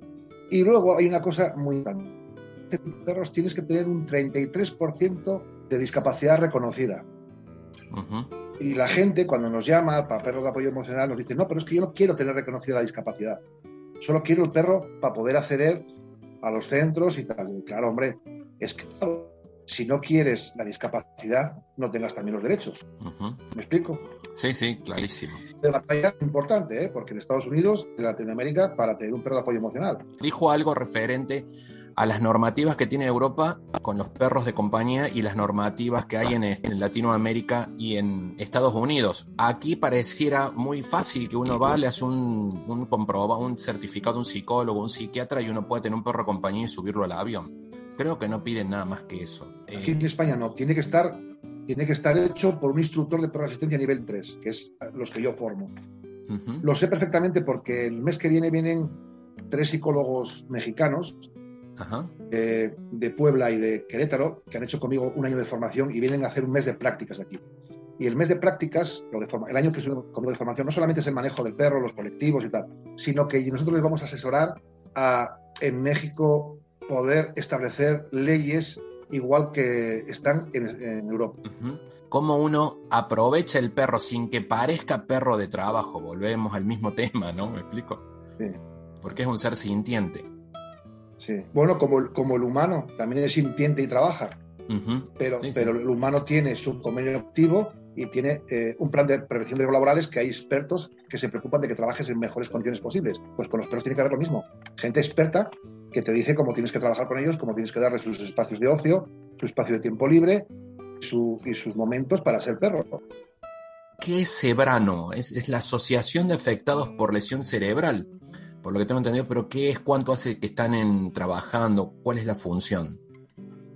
Y luego hay una cosa muy importante. Perros tienes que tener un 33% de discapacidad reconocida. Y la gente, cuando nos llama para perros de apoyo emocional, nos dice, no, pero es que yo no quiero tener reconocida la discapacidad. Solo quiero el perro para poder acceder a los centros y tal. claro, hombre, es que si no quieres la discapacidad, no tengas también los derechos. ¿Me explico? Sí, sí, clarísimo. De batalla importante, ¿eh? porque en Estados Unidos, en Latinoamérica, para tener un perro de apoyo emocional. Dijo algo referente a las normativas que tiene Europa con los perros de compañía y las normativas que hay en, Latinoamérica y en Estados Unidos. Aquí pareciera muy fácil que uno va, le hace un, un, un certificado de un psicólogo, un psiquiatra y uno puede tener un perro de compañía y subirlo al avión. Creo que no piden nada más que eso. Aquí en España no, tiene que estar, tiene que estar hecho por un instructor de perro de asistencia nivel 3, que es los que yo formo. Lo sé perfectamente porque el mes que viene vienen tres psicólogos mexicanos de, Puebla y de Querétaro que han hecho conmigo un año de formación y vienen a hacer un mes de prácticas aquí. Y el mes de prácticas, lo de el año que estuve conmigo de formación, no solamente es el manejo del perro, los colectivos y tal, sino que nosotros les vamos a asesorar a en México poder establecer leyes igual que están en, Europa. Cómo uno aprovecha el perro sin que parezca perro de trabajo. Volvemos al mismo tema, ¿no? ¿Me explico? Sí. Porque es un ser sintiente. Sí. Bueno, como, como el humano también es sintiente y trabaja. pero, pero el humano tiene su convenio activo y tiene eh, un plan de prevención de riesgos laborales que hay expertos que se preocupan de que trabajes en mejores condiciones posibles. Pues con los perros tiene que haber lo mismo. Gente experta que te dice cómo tienes que trabajar con ellos, cómo tienes que darles sus espacios de ocio, su espacio de tiempo libre y sus momentos para ser perro. ¿Qué es Cebrano? Es, la Asociación de Afectados por Lesión Cerebral, por lo que tengo entendido, pero ¿qué es cuánto hace que están en, trabajando? ¿Cuál es la función?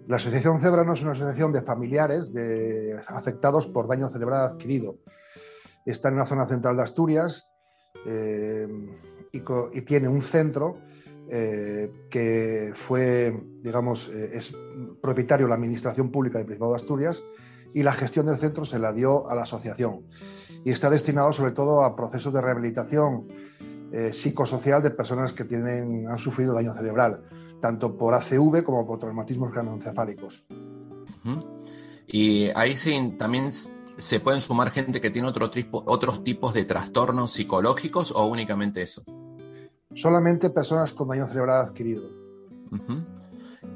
La Asociación Cebrano es una asociación de familiares de afectados por daño cerebral adquirido. Está en la zona central de Asturias eh, y, tiene un centro eh, que fue, digamos, eh, es propietario de la Administración Pública del Principado de Asturias y la gestión del centro se la dio a la asociación. Y está destinado sobre todo a procesos de rehabilitación psicosocial de personas que tienen, han sufrido daño cerebral tanto por ACV como por traumatismos cranoencefálicos. Y ahí también se pueden sumar gente que tiene otro otros tipos de trastornos psicológicos o únicamente esos. Solamente personas con daño cerebral adquirido.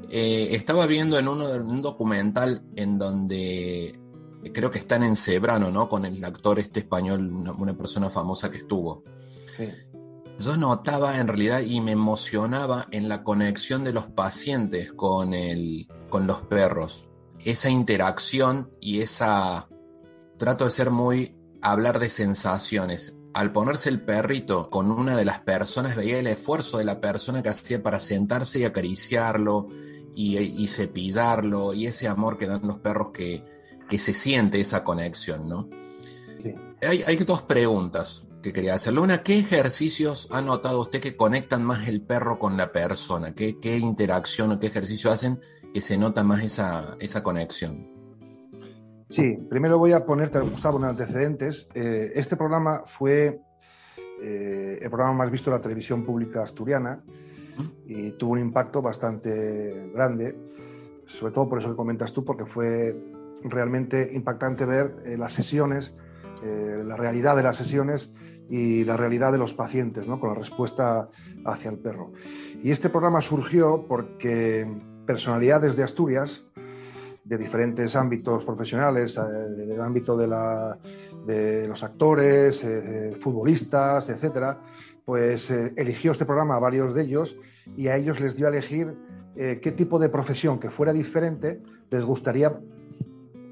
Eh, estaba viendo en uno, un documental en donde creo que están en Cebrano, ¿no? Con el actor este español, una, una persona famosa que estuvo. Sí yo notaba en realidad y me emocionaba en la conexión de los pacientes con, el, con los perros. Esa interacción y esa... Trato de ser muy... hablar de sensaciones. Al ponerse el perrito con una de las personas, veía el esfuerzo de la persona que hacía para sentarse y acariciarlo y, cepillarlo y ese amor que dan los perros que, que se siente esa conexión, ¿no? Hay, hay dos preguntas que quería hacerle. Una, ¿qué ejercicios ha notado usted que conectan más el perro con la persona? ¿Qué, interacción o qué ejercicio hacen que se nota más esa, esa conexión? Sí, primero voy a ponerte, Gustavo, en antecedentes. Eh, este programa fue eh, el programa más visto de la televisión pública asturiana y tuvo un impacto bastante grande, sobre todo por eso que comentas tú, porque fue realmente impactante ver eh, las sesiones eh, la realidad de las sesiones y la realidad de los pacientes, ¿no? con la respuesta hacia el perro. Y este programa surgió porque personalidades de Asturias, de diferentes ámbitos profesionales, eh, del ámbito de, la, de los actores, eh, futbolistas, etcétera, pues eligió este programa a varios de ellos y a ellos les dio a elegir qué tipo de profesión que fuera diferente les gustaría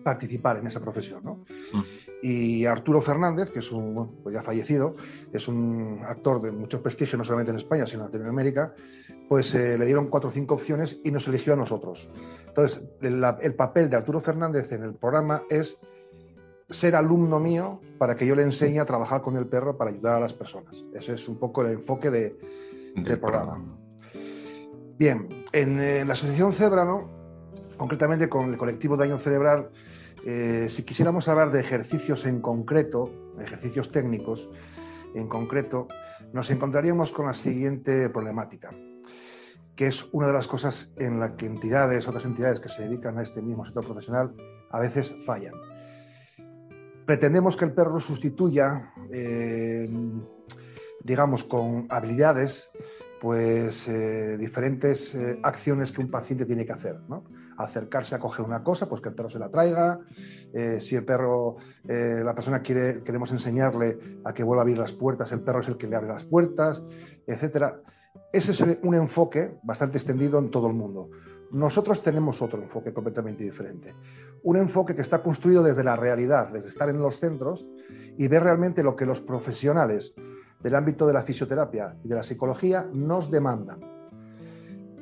participar en esa profesión. ¿no? Mm. Y Arturo Fernández, que es un, pues ya fallecido, es un actor de mucho prestigio, no solamente en España, sino en Latinoamérica, pues eh, le dieron cuatro o cinco opciones y nos eligió a nosotros. Entonces, el, papel de Arturo Fernández en el programa es ser alumno mío para que yo le enseñe a trabajar con el perro para ayudar a las personas. Ese es un poco el enfoque de, del programa. Bien, en, en, la Asociación Cebrano, concretamente con el colectivo Daño Cerebral, eh, si quisiéramos hablar de ejercicios en concreto, ejercicios técnicos en concreto, nos encontraríamos con la siguiente problemática, que es una de las cosas en la que entidades, otras entidades que se dedican a este mismo sector profesional, a veces fallan. Pretendemos que el perro sustituya, eh, digamos, con habilidades, pues eh, diferentes acciones que un paciente tiene que hacer, ¿no? Acercarse a coger una cosa, pues que el perro se la traiga. Eh, si el perro, eh, la persona quiere, queremos enseñarle a que vuelva a abrir las puertas, el perro es el que le abre las puertas, etcétera. Ese es un enfoque bastante extendido en todo el mundo. Nosotros tenemos otro enfoque completamente diferente. Un enfoque que está construido desde la realidad, desde estar en los centros y ver realmente lo que los profesionales del ámbito de la fisioterapia y de la psicología nos demandan.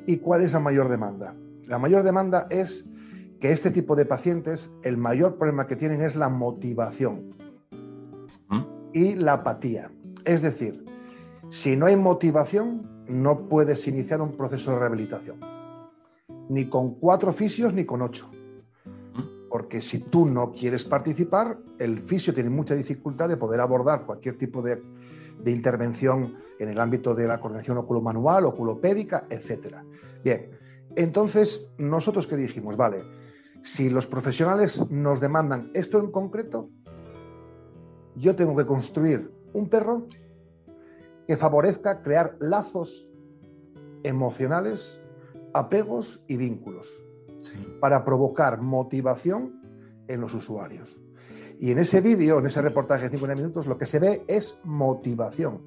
¿Y cuál es la mayor demanda? La mayor demanda es que este tipo de pacientes, el mayor problema que tienen es la motivación ¿Mm? y la apatía. Es decir, si no hay motivación, no puedes iniciar un proceso de rehabilitación. ni con cuatro fisios ni con ocho. Porque si tú no quieres participar, el fisio tiene mucha dificultad de poder abordar cualquier tipo de, de intervención en el ámbito de la coordinación oculomanual, oculopédica, etc. Bien, entonces nosotros que dijimos, vale, si los profesionales nos demandan esto en concreto, yo tengo que construir un perro que favorezca crear lazos emocionales, apegos y vínculos para provocar motivación en los usuarios. Y en ese vídeo, en ese reportaje de 50 minutos, lo que se ve es motivación.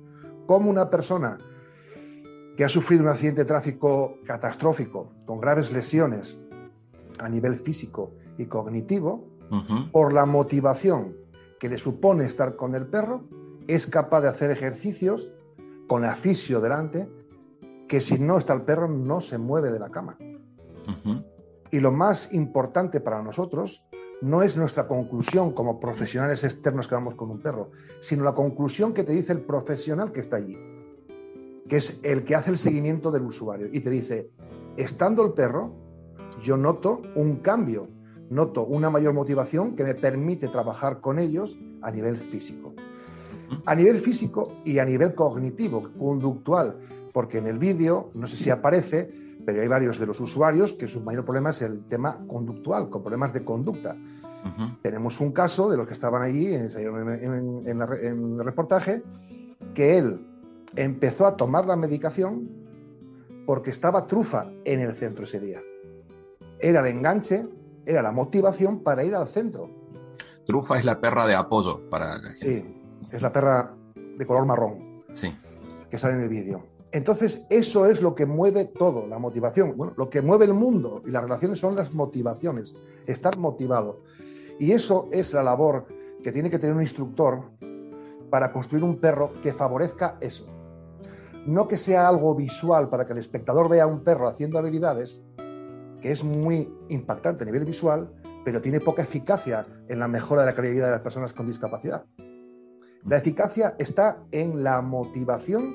Como una persona que ha sufrido un accidente de tráfico catastrófico, con graves lesiones a nivel físico y cognitivo, por la motivación que le supone estar con el perro, es capaz de hacer ejercicios con afisio delante, que si no está el perro no se mueve de la cama. Y lo más importante para nosotros no es nuestra conclusión como profesionales externos que vamos con un perro, sino la conclusión que te dice el profesional que está allí, que es el que hace el seguimiento del usuario y te dice, estando el perro, yo noto un cambio, noto una mayor motivación que me permite trabajar con ellos a nivel físico. A nivel físico y a nivel cognitivo, conductual, porque en el vídeo, no sé si aparece, pero hay varios de los usuarios que su mayor problema es el tema conductual, con problemas de conducta. Tenemos un caso de los que estaban allí en, en, el reportaje, que él empezó a tomar la medicación porque estaba trufa en el centro ese día. Era el enganche, era la motivación para ir al centro. Trufa es la perra de apoyo para la gente. Sí, es la perra de color marrón. Sí. Que sale en el vídeo. Entonces, eso es lo que mueve todo, la motivación. Bueno, lo que mueve el mundo y las relaciones son las motivaciones, estar motivado. Y eso es la labor que tiene que tener un instructor para construir un perro que favorezca eso. No que sea algo visual para que el espectador vea a un perro haciendo habilidades, que es muy impactante a nivel visual, pero tiene poca eficacia en la mejora de la calidad de las personas con discapacidad. La eficacia está en la motivación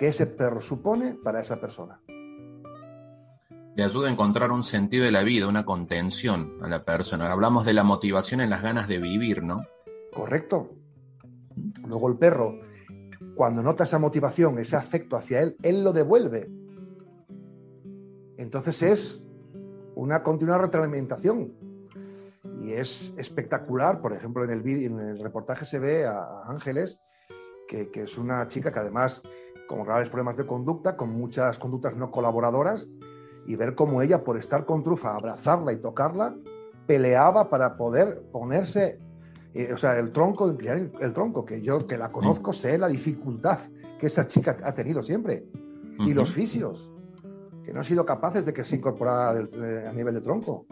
que ese perro supone para esa persona. Le ayuda a encontrar un sentido de la vida, una contención a la persona. Hablamos de la motivación en las ganas de vivir, ¿no? Correcto. Luego el perro, cuando nota esa motivación, ese afecto hacia él, él lo devuelve. Entonces es una continua retroalimentación. Y es espectacular, por ejemplo, en el, en el reportaje se ve a Ángeles, que, que es una chica que además con graves problemas de conducta, con muchas conductas no colaboradoras, y ver cómo ella, por estar con Trufa, abrazarla y tocarla, peleaba para poder ponerse, eh, o sea, el tronco, inclinar el, tronco, que yo que la conozco, sé la dificultad que esa chica ha tenido siempre. Y los fisios, que no han sido capaces de que se incorporara a nivel de tronco.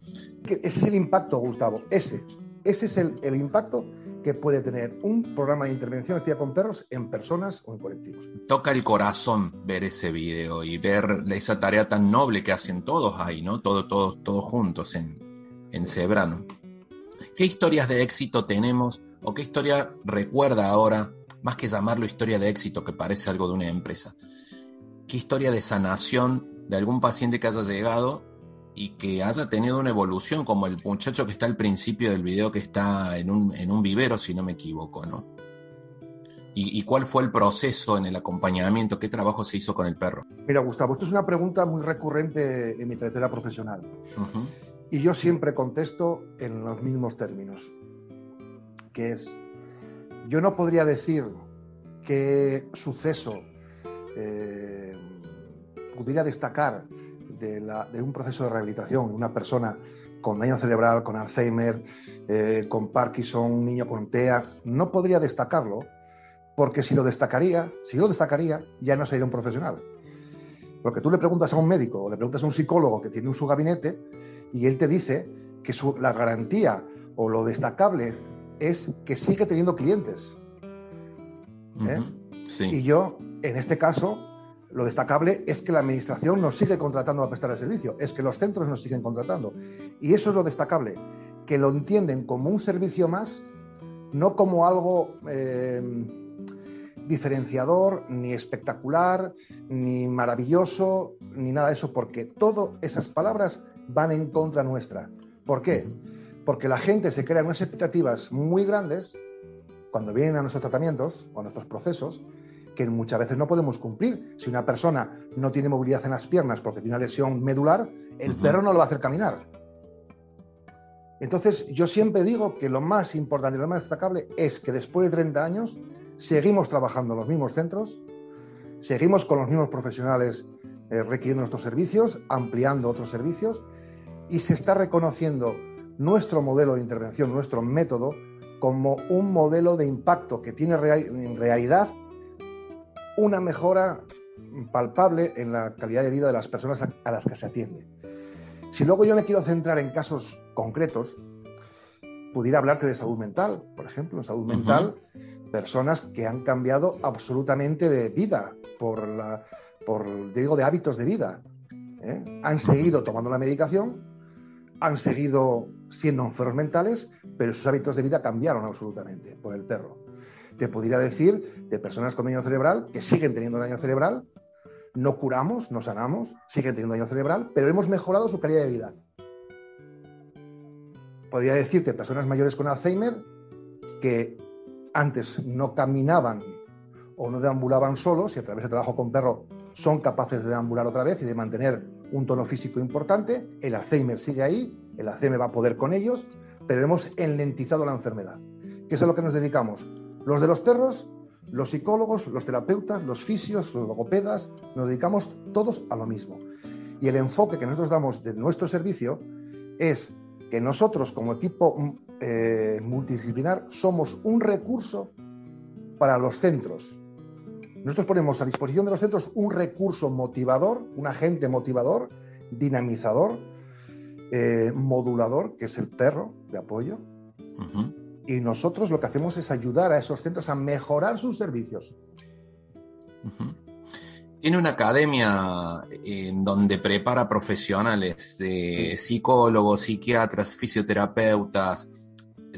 ese es el impacto, Gustavo, ese. Ese es el, el impacto que puede tener un programa de intervención este con perros en personas o en colectivos. Toca el corazón ver ese video y ver esa tarea tan noble que hacen todos ahí, ¿no? Todos, todos, todos juntos en, en Cebrano. ¿Qué historias de éxito tenemos o qué historia recuerda ahora, más que llamarlo historia de éxito, que parece algo de una empresa? ¿Qué historia de sanación de algún paciente que haya llegado y que haya tenido una evolución, como el muchacho que está al principio del video que está en un, en un vivero, si no me equivoco, ¿no? ¿Y, cuál fue el proceso en el acompañamiento? ¿Qué trabajo se hizo con el perro? Mira, Gustavo, esto es una pregunta muy recurrente en mi trayectoria profesional. Y yo siempre contesto en los mismos términos, que es, yo no podría decir qué suceso eh, pudiera destacar de, un proceso de rehabilitación, una persona con daño cerebral, con Alzheimer, eh, con Parkinson, un niño con TEA, no podría destacarlo, porque si lo destacaría, si lo destacaría, ya no sería un profesional. Porque tú le preguntas a un médico o le preguntas a un psicólogo que tiene un su gabinete y él te dice que la garantía o lo destacable es que sigue teniendo clientes. ¿eh? Y yo, en este caso, lo destacable es que la administración nos sigue contratando a prestar el servicio, es que los centros nos siguen contratando. Y eso es lo destacable, que lo entienden como un servicio más, no como algo, eh, diferenciador, ni espectacular, ni maravilloso, ni nada de eso, porque todas esas palabras van en contra nuestra. ¿Por qué? Porque la gente se crea unas expectativas muy grandes cuando vienen a nuestros tratamientos o a nuestros procesos que muchas veces no podemos cumplir. Si una persona no tiene movilidad en las piernas porque tiene una lesión medular, el perro no lo va a hacer caminar. Entonces, yo siempre digo que lo más importante y lo más destacable es que después de 30 años seguimos trabajando en los mismos centros, seguimos con los mismos profesionales eh, requiriendo nuestros servicios, ampliando otros servicios y se está reconociendo nuestro modelo de intervención, nuestro método, como un modelo de impacto que tiene en realidad una mejora palpable en la calidad de vida de las personas a las que se atiende. Si luego yo me quiero centrar en casos concretos, pudiera hablarte de salud mental, por ejemplo, en salud mental, personas que han cambiado absolutamente de vida por la, por digo, de hábitos de vida. ¿eh? Han seguido tomando la medicación, han seguido siendo enfermos mentales, pero sus hábitos de vida cambiaron absolutamente por el perro. Te podría decir de personas con daño cerebral que siguen teniendo daño cerebral, no curamos, no sanamos, siguen teniendo daño cerebral, pero hemos mejorado su calidad de vida. Podría decirte personas mayores con Alzheimer que antes no caminaban o no deambulaban solos y a través del trabajo con perro son capaces de deambular otra vez y de mantener un tono físico importante. El Alzheimer sigue ahí, el Alzheimer va a poder con ellos, pero hemos enlentizado la enfermedad. ¿Qué es a lo que nos dedicamos? Los de los perros, los psicólogos, los terapeutas, los fisios, los logopedas, nos dedicamos todos a lo mismo. Y el enfoque que nosotros damos de nuestro servicio es que nosotros como equipo mm, eh, multidisciplinar somos un recurso para los centros. Nosotros ponemos a disposición de los centros un recurso motivador, un agente motivador, dinamizador, eh, modulador, que es el perro de apoyo. Y nosotros lo que hacemos es ayudar a esos centros a mejorar sus servicios. Tiene una academia en donde prepara profesionales de psicólogos, psiquiatras, fisioterapeutas.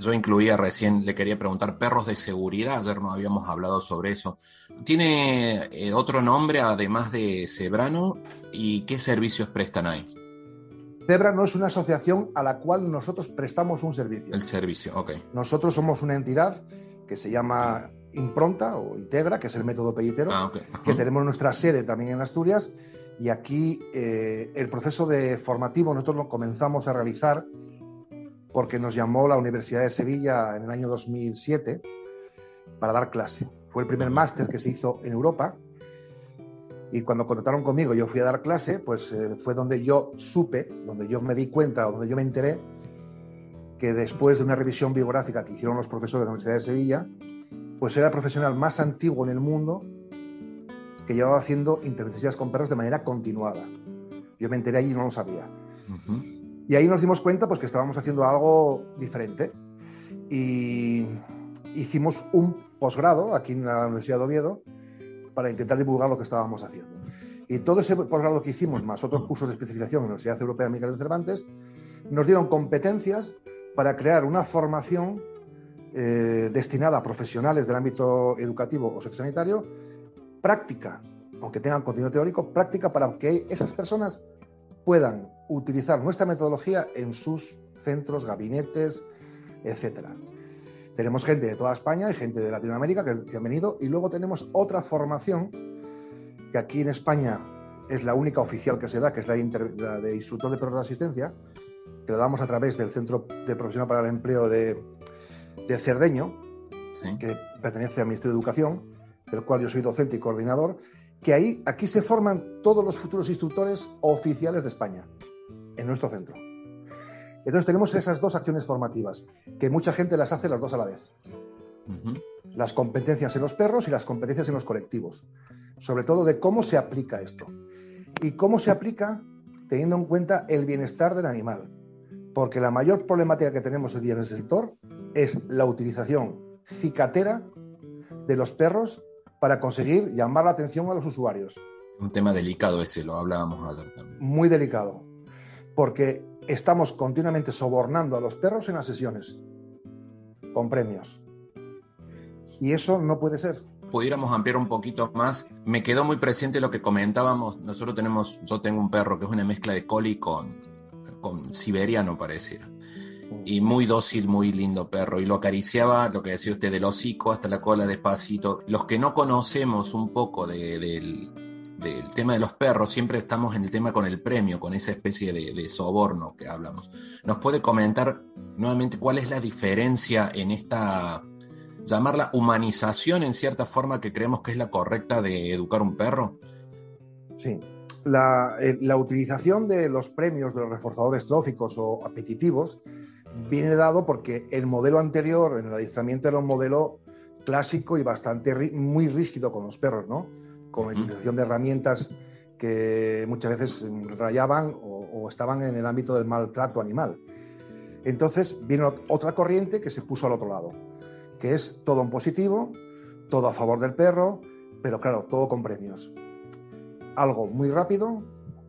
Yo incluía recién, le quería preguntar, perros de seguridad, ayer no habíamos hablado sobre eso. ¿Tiene eh, otro nombre además de Cebrano y qué servicios prestan ahí? Cebrano es una asociación a la cual nosotros prestamos un servicio. El servicio, ok. Nosotros somos una entidad que se llama Impronta o Integra, que es el método pellitero, ah, que tenemos nuestra sede también en Asturias. Y aquí eh, el proceso de formativo nosotros lo comenzamos a realizar porque nos llamó la Universidad de Sevilla en el año 2007 para dar clase. Fue el primer máster que se hizo en Europa. Y cuando contrataron conmigo, yo fui a dar clase, pues eh, fue donde yo supe, donde yo me di cuenta, donde yo me enteré que después de una revisión bibliográfica que hicieron los profesores de la Universidad de Sevilla, pues era el profesional más antiguo en el mundo que llevaba haciendo intervenciones con perros de manera continuada. Yo me enteré allí y no lo sabía. Y ahí nos dimos cuenta pues, que estábamos haciendo algo diferente. Y hicimos un posgrado aquí en la Universidad de Oviedo para intentar divulgar lo que estábamos haciendo. Y todo ese posgrado que hicimos, más otros cursos de especialización en la Universidad Europea Miguel de Cervantes, nos dieron competencias para crear una formación eh, destinada a profesionales del ámbito educativo o sociosanitario, práctica, aunque tengan contenido teórico, práctica para que esas personas puedan utilizar nuestra metodología en sus centros, gabinetes, etc. Tenemos gente de toda España y gente de Latinoamérica que, que han venido y luego tenemos otra formación que aquí en España es la única oficial que se da, que es la, de instructor de perros de asistencia, que lo damos a través del Centro de Profesional para el Empleo de, de Cerdeño, que pertenece al Ministerio de Educación, del cual yo soy docente y coordinador, que ahí, aquí se forman todos los futuros instructores oficiales de España, en nuestro centro. Entonces tenemos esas dos acciones formativas, que mucha gente las hace las dos a la vez. Las competencias en los perros y las competencias en los colectivos. Sobre todo de cómo se aplica esto. Y cómo se aplica teniendo en cuenta el bienestar del animal. Porque la mayor problemática que tenemos hoy día en ese sector es la utilización cicatera de los perros para conseguir llamar la atención a los usuarios. Un tema delicado ese, lo hablábamos ayer también. Muy delicado, porque estamos continuamente sobornando a los perros en las sesiones, con premios. Y eso no puede ser. pudiéramos ampliar un poquito más, me quedó muy presente lo que comentábamos. Nosotros tenemos, yo tengo un perro que es una mezcla de coli con, con siberiano, pareciera. Y muy dócil, muy lindo perro. Y lo acariciaba, lo que decía usted, del hocico hasta la cola despacito. Los que no conocemos un poco del, tema de los perros, siempre estamos en el tema con el premio, con esa especie de, soborno que hablamos. ¿Nos puede comentar nuevamente cuál es la diferencia en esta llamarla humanización en cierta forma que creemos que es la correcta de educar un perro? Sí. La, eh, la utilización de los premios de los reforzadores tróficos o apetitivos viene dado porque el modelo anterior, en el adiestramiento, era un modelo clásico y bastante muy rígido con los perros, ¿no? Con la utilización de herramientas que muchas veces rayaban o, o, estaban en el ámbito del maltrato animal. Entonces vino otra corriente que se puso al otro lado que es todo en positivo, todo a favor del perro, pero claro, todo con premios. Algo muy rápido,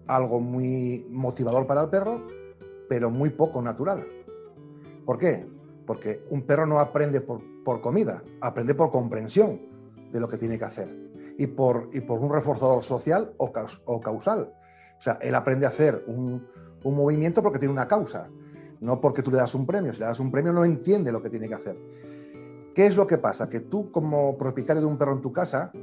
algo muy motivador para el perro, pero muy poco natural. ¿Por qué? Porque un perro no aprende por, comida, aprende por comprensión de lo que tiene que hacer y por, y por un reforzador social o, causal. O sea, él aprende a hacer un, un movimiento porque tiene una causa, no porque tú le das un premio. Si le das un premio no entiende lo que tiene que hacer. ¿Qué es lo que pasa? Que tú como propietario de un perro en tu casa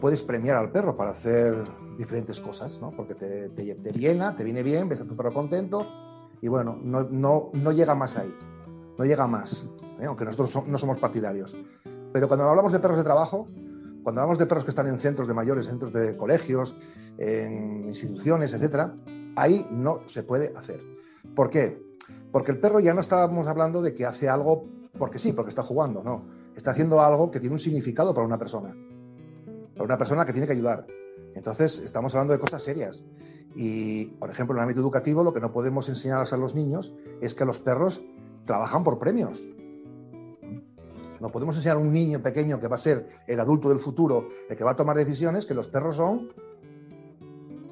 puedes premiar al perro para hacer diferentes cosas, ¿no? Porque te, te, llena, te viene bien, ves a tu perro contento y bueno, no, no, no llega más ahí, no llega más, ¿eh? aunque nosotros no somos partidarios. Pero cuando hablamos de perros de trabajo, cuando hablamos de perros que están en centros de mayores, centros de colegios, en instituciones, etcétera, ahí no se puede hacer. ¿Por qué? Porque el perro ya no estábamos hablando de que hace algo porque sí, porque está jugando, no. Está haciendo algo que tiene un significado para una persona. Para una persona que tiene que ayudar. Entonces, estamos hablando de cosas serias. Y, por ejemplo, en el ámbito educativo, lo que no podemos enseñar a los niños es que los perros trabajan por premios. No podemos enseñar a un niño pequeño que va a ser el adulto del futuro, el que va a tomar decisiones, que los perros son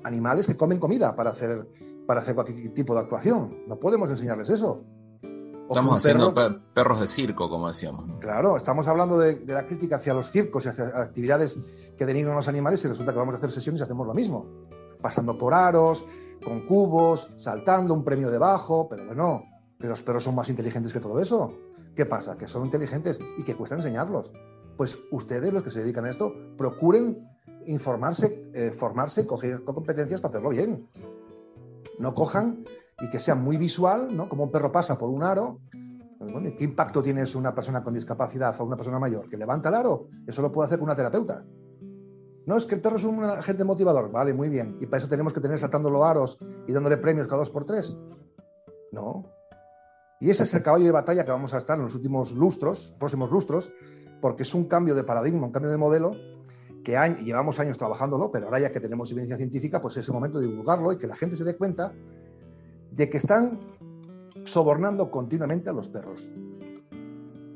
animales que comen comida para hacer, para hacer cualquier tipo de actuación. No podemos enseñarles eso. Estamos haciendo perros de circo, como decíamos. Claro, estamos hablando de, la crítica hacia los circos y hacia actividades que denigran a los animales y resulta que vamos a hacer sesiones y hacemos lo mismo. Pasando por aros, con cubos, saltando un premio debajo, pero bueno, que los perros son más inteligentes que todo eso. ¿Qué pasa? Que son inteligentes y que cuesta enseñarlos. Pues ustedes, los que se dedican a esto, procuren informarse, eh, formarse, coger competencias para hacerlo bien. No cojan y que sea muy visual, ¿no? Como un perro pasa por un aro. ¿Qué impacto tiene una persona con discapacidad o una persona mayor? ¿Que levanta el aro? Eso lo puede hacer una terapeuta. No, es que el perro es un agente motivador. Vale, muy bien. Y para eso tenemos que tener saltando los aros y dándole premios cada dos por tres. No. Y ese es el caballo de batalla que vamos a estar en los últimos lustros, próximos lustros, porque es un cambio de paradigma, un cambio de modelo que llevamos años trabajándolo, pero ahora ya que tenemos evidencia científica, pues es el momento de divulgarlo y que la gente se dé cuenta de que están sobornando continuamente a los perros,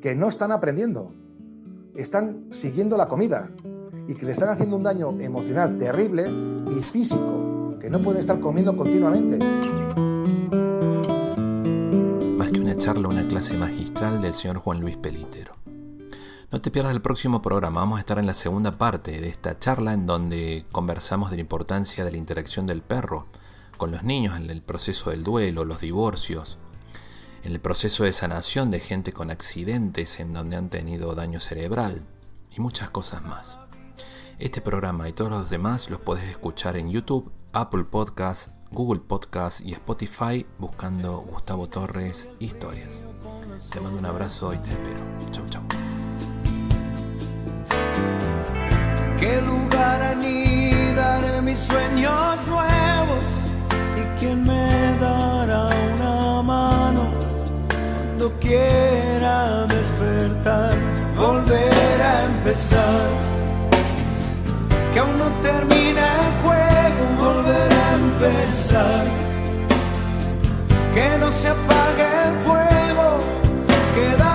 que no están aprendiendo, están siguiendo la comida y que le están haciendo un daño emocional terrible y físico, que no pueden estar comiendo continuamente. Charla, una clase magistral del señor Juan Luis Pelitero. No te pierdas el próximo programa, vamos a estar en la segunda parte de esta charla en donde conversamos de la importancia de la interacción del perro con los niños en el proceso del duelo, los divorcios, en el proceso de sanación de gente con accidentes en donde han tenido daño cerebral y muchas cosas más. Este programa y todos los demás los puedes escuchar en YouTube, Apple Podcasts, Google Podcasts y Spotify buscando Gustavo Torres Historias. Te mando un abrazo y te espero. Chau, chau. ¿Qué lugar anidaré mis sueños nuevos? quien me dará una mano cuando quiera despertar, volver a empezar. Que aún no termina que no se apague el fuego. Queda